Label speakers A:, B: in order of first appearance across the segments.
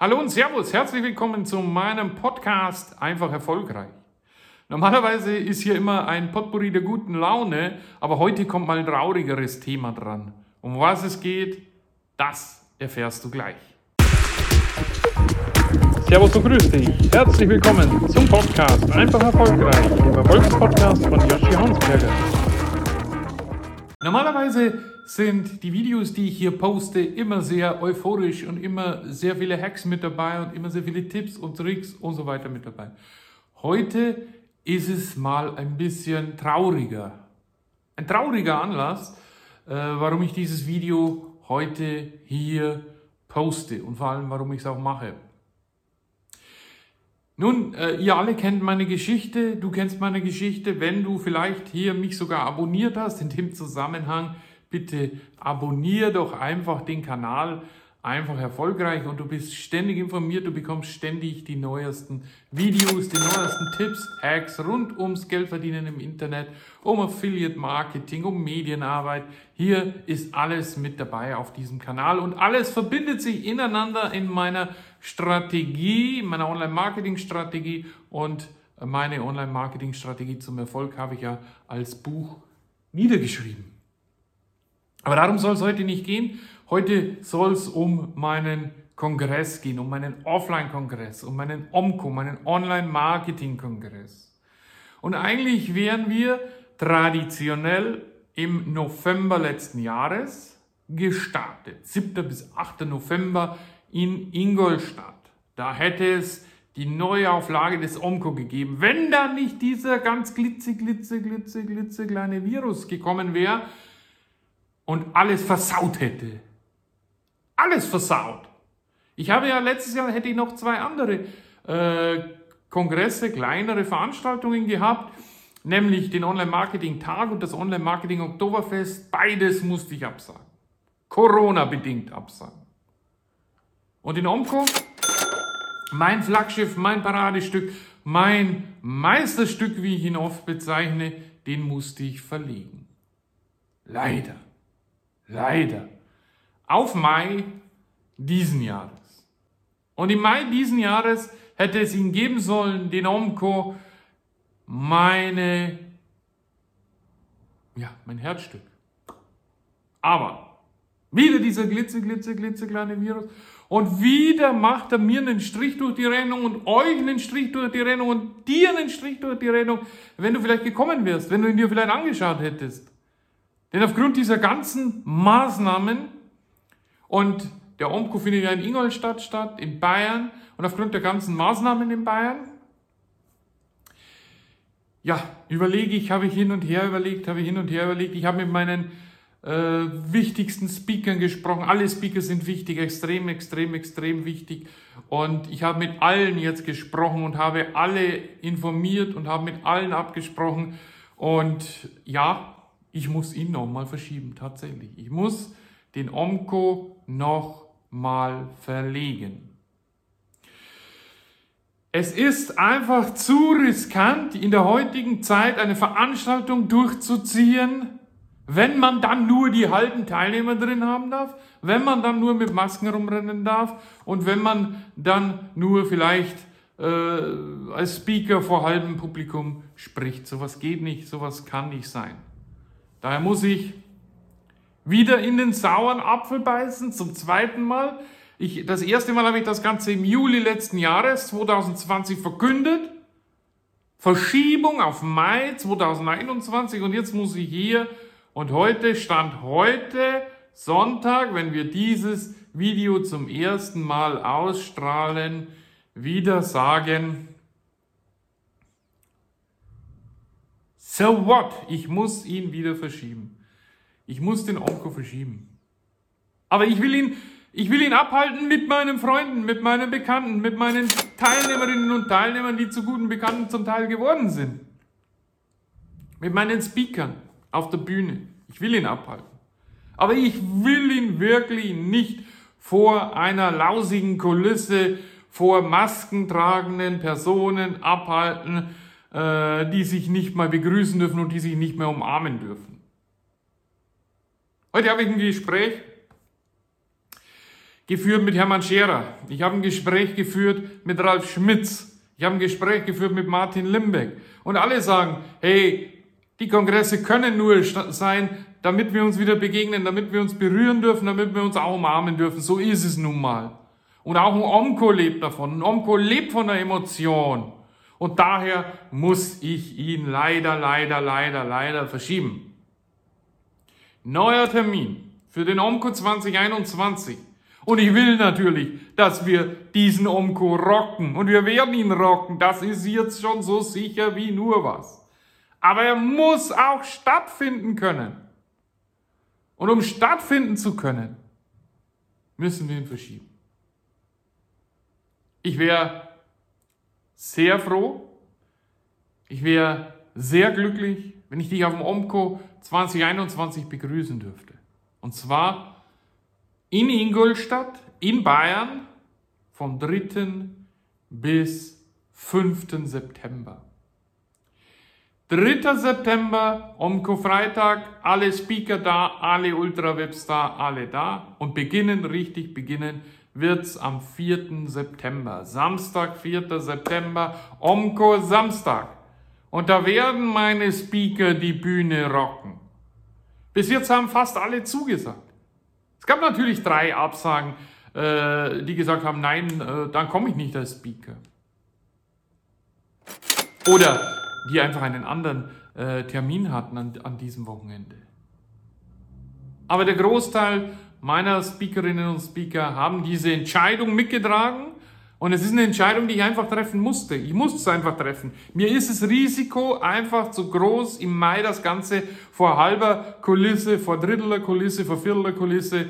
A: Hallo und Servus, herzlich willkommen zu meinem Podcast Einfach erfolgreich. Normalerweise ist hier immer ein Potpourri der guten Laune, aber heute kommt mal ein traurigeres Thema dran. Um was es geht, das erfährst du gleich. Servus und grüß dich. Herzlich willkommen zum Podcast Einfach erfolgreich, dem Erfolgspodcast von Joshi Hansberger. Normalerweise sind die Videos, die ich hier poste, immer sehr euphorisch und immer sehr viele Hacks mit dabei und immer sehr viele Tipps und Tricks und so weiter mit dabei. Heute ist es mal ein bisschen trauriger. Ein trauriger Anlass, äh, warum ich dieses Video heute hier poste und vor allem, warum ich es auch mache. Nun, äh, ihr alle kennt meine Geschichte, du kennst meine Geschichte. Wenn du vielleicht hier mich sogar abonniert hast, in dem Zusammenhang, bitte abonniere doch einfach den Kanal, einfach erfolgreich und du bist ständig informiert, du bekommst ständig die neuesten Videos, die neuesten Tipps, Hacks rund ums Geldverdienen im Internet, um Affiliate Marketing, um Medienarbeit. Hier ist alles mit dabei auf diesem Kanal und alles verbindet sich ineinander in meiner Strategie, meiner Online-Marketing-Strategie und meine Online-Marketing-Strategie zum Erfolg habe ich ja als Buch niedergeschrieben. Aber darum soll es heute nicht gehen. Heute soll es um meinen Kongress gehen, um meinen Offline-Kongress, um meinen OMCO, meinen Online-Marketing-Kongress. Und eigentlich wären wir traditionell im November letzten Jahres gestartet. 7. bis 8. November in Ingolstadt. Da hätte es die Neuauflage des Omco gegeben. Wenn da nicht dieser ganz glitze, glitze, glitze, glitze kleine Virus gekommen wäre und alles versaut hätte. Alles versaut. Ich habe ja letztes Jahr hätte ich noch zwei andere äh, Kongresse, kleinere Veranstaltungen gehabt, nämlich den Online-Marketing-Tag und das Online-Marketing-Oktoberfest. Beides musste ich absagen. Corona-bedingt absagen. Und in Omco, mein Flaggschiff, mein Paradestück, mein Meisterstück, wie ich ihn oft bezeichne, den musste ich verlegen. Leider. Leider. Auf Mai diesen Jahres. Und im Mai diesen Jahres hätte es ihn geben sollen, den Omco, meine, ja, mein Herzstück. Aber wieder dieser glitze, glitze, glitze kleine Virus. Und wieder macht er mir einen Strich durch die Rechnung und euch einen Strich durch die Rechnung und dir einen Strich durch die Rechnung, wenn du vielleicht gekommen wärst, wenn du ihn dir vielleicht angeschaut hättest. Denn aufgrund dieser ganzen Maßnahmen und der OMCO findet ja in Ingolstadt statt, in Bayern, und aufgrund der ganzen Maßnahmen in Bayern, ja, überlege ich, habe ich hin und her überlegt, habe ich hin und her überlegt, ich habe mit meinen äh, wichtigsten Speakern gesprochen. Alle Speaker sind wichtig, extrem, extrem, extrem wichtig. Und ich habe mit allen jetzt gesprochen und habe alle informiert und habe mit allen abgesprochen. Und ja, ich muss ihn nochmal verschieben, tatsächlich. Ich muss den Omco nochmal verlegen. Es ist einfach zu riskant, in der heutigen Zeit eine Veranstaltung durchzuziehen, wenn man dann nur die halben Teilnehmer drin haben darf, wenn man dann nur mit Masken rumrennen darf und wenn man dann nur vielleicht äh, als Speaker vor halbem Publikum spricht. Sowas geht nicht, sowas kann nicht sein. Daher muss ich wieder in den sauren Apfel beißen, zum zweiten Mal. Ich, das erste Mal habe ich das Ganze im Juli letzten Jahres, 2020, verkündet. Verschiebung auf Mai 2021 und jetzt muss ich hier und heute stand heute Sonntag, wenn wir dieses Video zum ersten Mal ausstrahlen, wieder sagen, so what? Ich muss ihn wieder verschieben. Ich muss den Onko verschieben. Aber ich will ihn, ich will ihn abhalten mit meinen Freunden, mit meinen Bekannten, mit meinen Teilnehmerinnen und Teilnehmern, die zu guten Bekannten zum Teil geworden sind. Mit meinen Speakern auf der Bühne. Ich will ihn abhalten. Aber ich will ihn wirklich nicht vor einer lausigen Kulisse, vor maskentragenden Personen abhalten, äh, die sich nicht mal begrüßen dürfen und die sich nicht mehr umarmen dürfen. Heute habe ich ein Gespräch geführt mit Hermann Scherer. Ich habe ein Gespräch geführt mit Ralf Schmitz. Ich habe ein Gespräch geführt mit Martin Limbeck. Und alle sagen, hey, die Kongresse können nur sein, damit wir uns wieder begegnen, damit wir uns berühren dürfen, damit wir uns auch umarmen dürfen. So ist es nun mal. Und auch ein Omko lebt davon. Ein Omko lebt von der Emotion. Und daher muss ich ihn leider, leider, leider, leider verschieben. Neuer Termin für den Omko 2021. Und ich will natürlich, dass wir diesen Omko rocken. Und wir werden ihn rocken. Das ist jetzt schon so sicher wie nur was. Aber er muss auch stattfinden können. Und um stattfinden zu können, müssen wir ihn verschieben. Ich wäre sehr froh, ich wäre sehr glücklich, wenn ich dich auf dem OMCO 2021 begrüßen dürfte. Und zwar in Ingolstadt, in Bayern, vom 3. bis 5. September. 3. September, Omco Freitag, alle Speaker da, alle Ultrawebs da, alle da. Und beginnen, richtig beginnen, wird's am 4. September. Samstag, 4. September, Omco Samstag. Und da werden meine Speaker die Bühne rocken. Bis jetzt haben fast alle zugesagt. Es gab natürlich drei Absagen, äh, die gesagt haben, nein, äh, dann komme ich nicht als Speaker. Oder die einfach einen anderen äh, Termin hatten an, an diesem Wochenende. Aber der Großteil meiner Speakerinnen und Speaker haben diese Entscheidung mitgetragen und es ist eine Entscheidung, die ich einfach treffen musste. Ich musste es einfach treffen. Mir ist das Risiko einfach zu groß, im Mai das Ganze vor halber Kulisse, vor Dritteler Kulisse, vor Vierteler Kulisse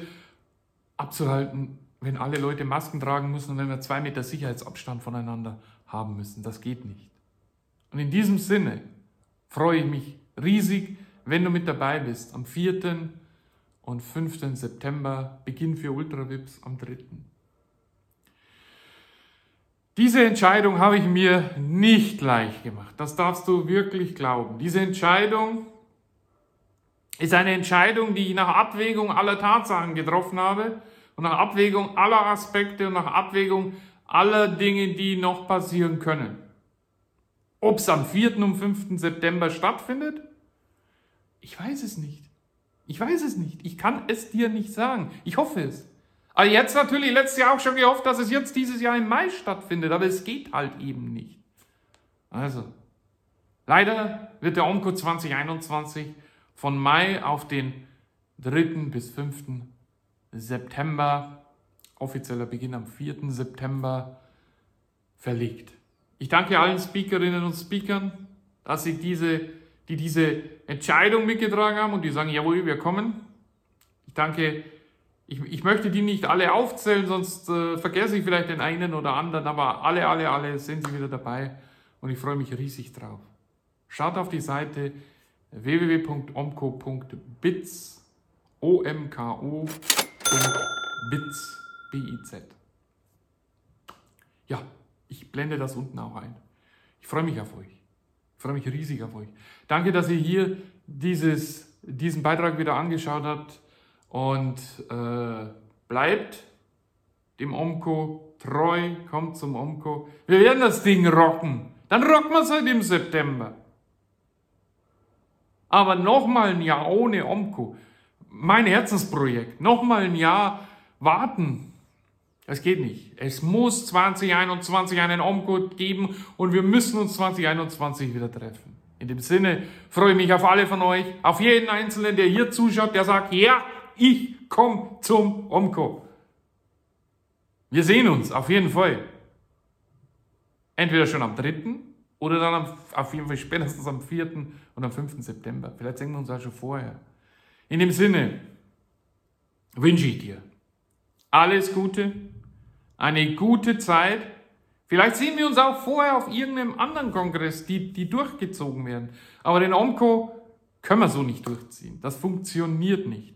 A: abzuhalten, wenn alle Leute Masken tragen müssen und wenn wir zwei Meter Sicherheitsabstand voneinander haben müssen. Das geht nicht. Und in diesem Sinne freue ich mich riesig, wenn du mit dabei bist am 4. und 5. September, Beginn für Ultravips am 3. Diese Entscheidung habe ich mir nicht leicht gemacht. Das darfst du wirklich glauben. Diese Entscheidung ist eine Entscheidung, die ich nach Abwägung aller Tatsachen getroffen habe und nach Abwägung aller Aspekte und nach Abwägung aller Dinge, die noch passieren können. Ob es am 4. und 5. September stattfindet? Ich weiß es nicht. Ich weiß es nicht. Ich kann es dir nicht sagen. Ich hoffe es. Aber jetzt natürlich letztes Jahr auch schon gehofft, dass es jetzt dieses Jahr im Mai stattfindet, aber es geht halt eben nicht. Also, leider wird der Omco 2021 von Mai auf den 3. bis 5. September, offizieller Beginn am 4. September, verlegt. Ich danke allen Speakerinnen und Speakern, dass sie diese, die diese Entscheidung mitgetragen haben und die sagen, jawohl, wir kommen. Ich danke, ich, ich möchte die nicht alle aufzählen, sonst äh, vergesse ich vielleicht den einen oder anderen, aber alle, alle, alle sind sie wieder dabei und ich freue mich riesig drauf. Schaut auf die Seite www.omco.biz, omko.biz, B-I-Z. Ja, ich blende das unten auch ein. Ich freue mich auf euch. Ich freue mich riesig auf euch. Danke, dass ihr hier dieses, diesen Beitrag wieder angeschaut habt und äh, bleibt dem Omco treu, kommt zum Omco. Wir werden das Ding rocken. Dann rocken wir es halt im September. Aber nochmal ein Jahr ohne Omco. Mein Herzensprojekt. Nochmal ein Jahr warten das geht nicht. Es muss 2021 einen Omgut geben und wir müssen uns 2021 wieder treffen. In dem Sinne freue ich mich auf alle von euch, auf jeden Einzelnen, der hier zuschaut, der sagt, ja, ich komme zum Omko. Wir sehen uns auf jeden Fall. Entweder schon am 3. oder dann am, auf jeden Fall spätestens am 4. und am 5. September. Vielleicht sehen wir uns auch schon vorher. In dem Sinne wünsche ich dir alles Gute, eine gute Zeit. Vielleicht sehen wir uns auch vorher auf irgendeinem anderen Kongress, die, die durchgezogen werden. Aber den Omco können wir so nicht durchziehen. Das funktioniert nicht.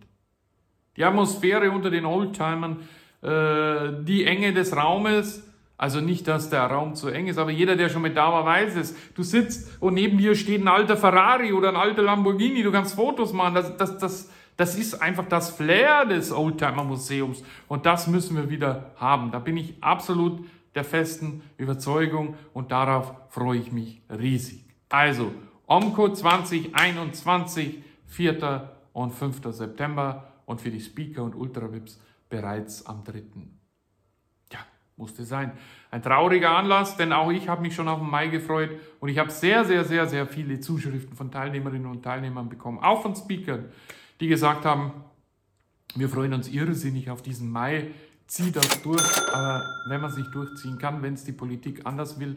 A: Die Atmosphäre unter den Oldtimern, äh, die Enge des Raumes, also nicht, dass der Raum zu eng ist, aber jeder, der schon mit da war, weiß es. Du sitzt und neben dir steht ein alter Ferrari oder ein alter Lamborghini, du kannst Fotos machen, das, das, das, Das ist einfach das Flair des Oldtimer Museums und das müssen wir wieder haben. Da bin ich absolut der festen Überzeugung und darauf freue ich mich riesig. Also, OMCO 2021, 4. und 5. September und für die Speaker und Ultravips bereits am 3. Ja, musste sein. Ein trauriger Anlass, denn auch ich habe mich schon auf den Mai gefreut und ich habe sehr, sehr, sehr, sehr viele Zuschriften von Teilnehmerinnen und Teilnehmern bekommen, auch von Speakern, die gesagt haben, wir freuen uns irrsinnig auf diesen Mai, zieh das durch, aber wenn man sich durchziehen kann, wenn es die Politik anders will,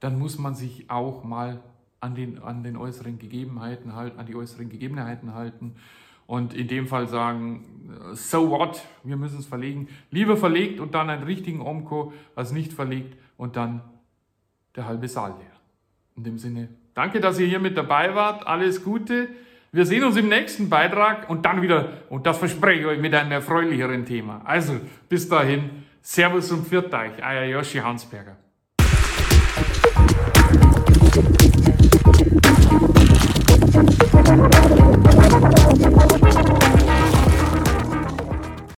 A: dann muss man sich auch mal an den, an den äußeren Gegebenheiten halten, an die äußeren Gegebenheiten halten und in dem Fall sagen, so what, wir müssen es verlegen. Lieber verlegt und dann einen richtigen Omco als nicht verlegt und dann der halbe Saal leer. In dem Sinne, danke, dass ihr hier mit dabei wart. Alles Gute. Wir sehen uns im nächsten Beitrag und dann wieder, und das verspreche ich euch, mit einem erfreulicheren Thema. Also, bis dahin, Servus und pfiat euch, euer Yoshi Hansberger.